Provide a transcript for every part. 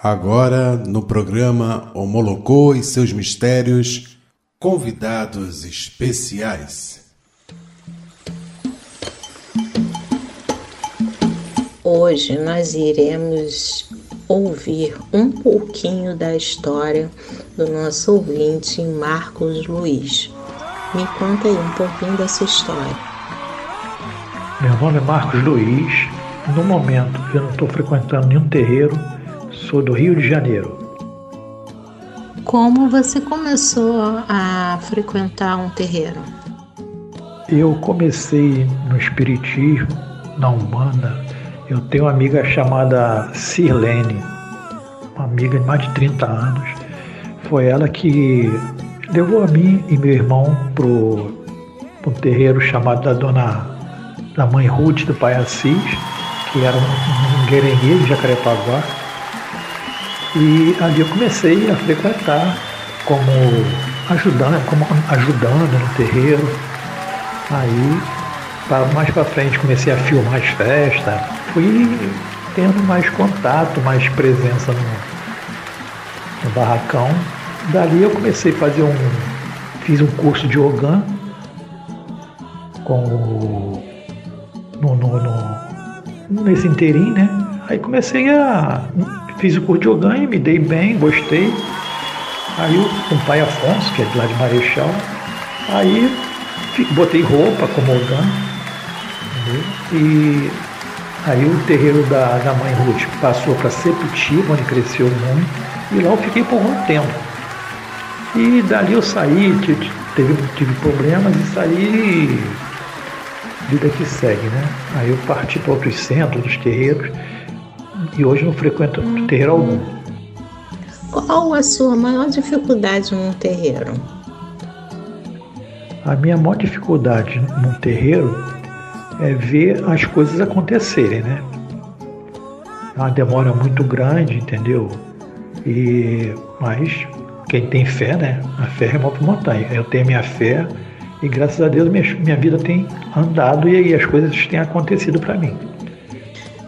Agora, no programa Homolocô e seus mistérios, convidados especiais. Hoje nós iremos ouvir um pouquinho da história do nosso ouvinte Marcos Luiz. Me conta aí um pouquinho dessa história. Meu nome é Marcos Luiz. No momento eu não estou frequentando nenhum terreiro Sou do Rio de Janeiro. Como você começou a frequentar um terreiro? Eu comecei no Espiritismo, na Umbanda. Eu tenho uma amiga chamada Sirlene, uma amiga de mais de 30 anos. Foi ela que levou a mim e meu irmão para um terreiro chamado da Dona da Mãe Ruth do Pai Assis, que era um, um guerengue de Jacarepaguá. E ali eu comecei a frequentar como ajudando, como ajudando no terreiro. Aí, mais para frente, comecei a filmar as festas. Fui tendo mais contato, mais presença no, no barracão. Dali eu comecei a fazer um. Fiz um curso de organ com o, no, no, no, nesse inteirinho, né? Aí comecei a Fiz o curso de Oganha, me dei bem, gostei. Aí o, o pai Afonso, que é de lá de Marechal, aí botei roupa como Ogan. E aí o terreiro da, da mãe Ruth passou para Sepetiba, onde cresceu muito, e lá eu fiquei por um tempo. E dali eu saí, tive, tive problemas e saí vida que segue, né? Aí eu parti para outros centros, dos terreiros, e hoje não frequento terreiro algum. Qual a sua maior dificuldade num terreiro? A minha maior dificuldade num terreiro é ver as coisas acontecerem, né? É uma demora muito grande, entendeu? E mas quem tem fé, né? A fé remove montanha. Eu tenho minha fé e graças a Deus minha, minha vida tem andado e, e as coisas têm acontecido para mim.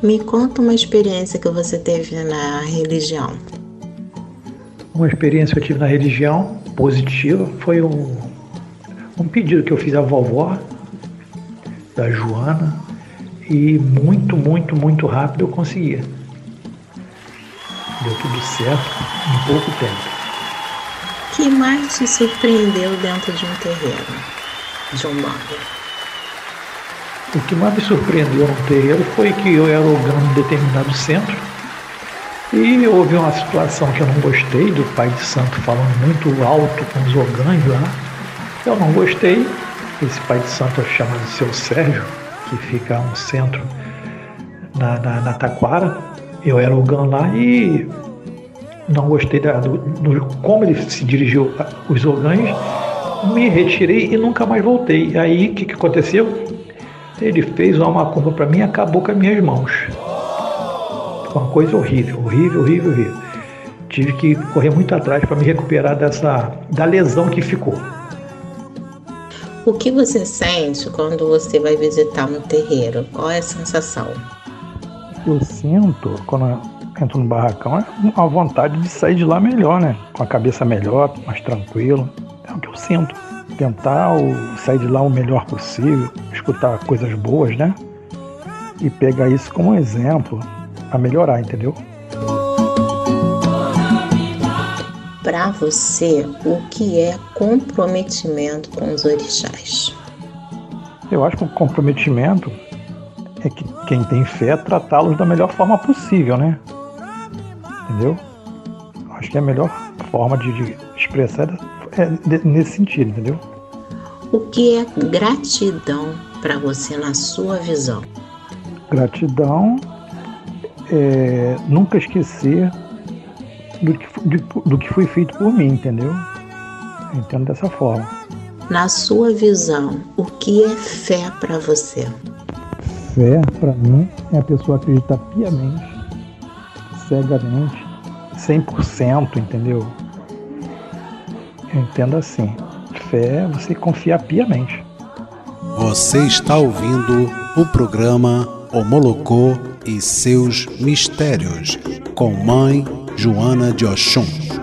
Me conta uma experiência que você teve na religião. Uma experiência que eu tive na religião positiva foi um, um pedido que eu fiz à vovó, da Joana, e muito, muito, muito rápido eu conseguia. Deu tudo certo em pouco tempo. O que mais te surpreendeu dentro de um terreiro, de um bando? O que mais me surpreendeu no terreiro foi que eu era organo de determinado centro e houve uma situação que eu não gostei do pai de santo falando muito alto com os orgãs lá. Eu não gostei. Esse pai de santo chamado Seu Sérgio, que fica um centro na, na, na Taquara. Eu era orgão lá e não gostei da, do, do, como ele se dirigiu os orgães. Me retirei e nunca mais voltei. Aí o que, que aconteceu? Ele fez uma macumba para mim e acabou com as minhas mãos. Foi uma coisa horrível, horrível, horrível, horrível. Tive que correr muito atrás para me recuperar dessa da lesão que ficou. O que você sente quando você vai visitar um terreiro? Qual é a sensação? Eu sinto quando eu entro no barracão é a vontade de sair de lá melhor, né? Com a cabeça melhor, mais tranquilo. É o que eu sinto tentar sair de lá o melhor possível, escutar coisas boas, né? E pegar isso como exemplo a melhorar, entendeu? Para você, o que é comprometimento com os orixás? Eu acho que o comprometimento é que quem tem fé tratá-los da melhor forma possível, né? Entendeu? Acho que é a melhor forma de, de expressar é nesse sentido, entendeu? O que é gratidão para você na sua visão? Gratidão é nunca esquecer do que, do que foi feito por mim, entendeu? Eu entendo dessa forma. Na sua visão, o que é fé para você? Fé, para mim, é a pessoa acreditar piamente, cegamente, 100%, entendeu? Entendo assim fé é você confiar piamente. Você está ouvindo o programa Homolocô e seus mistérios com Mãe Joana de Oxum.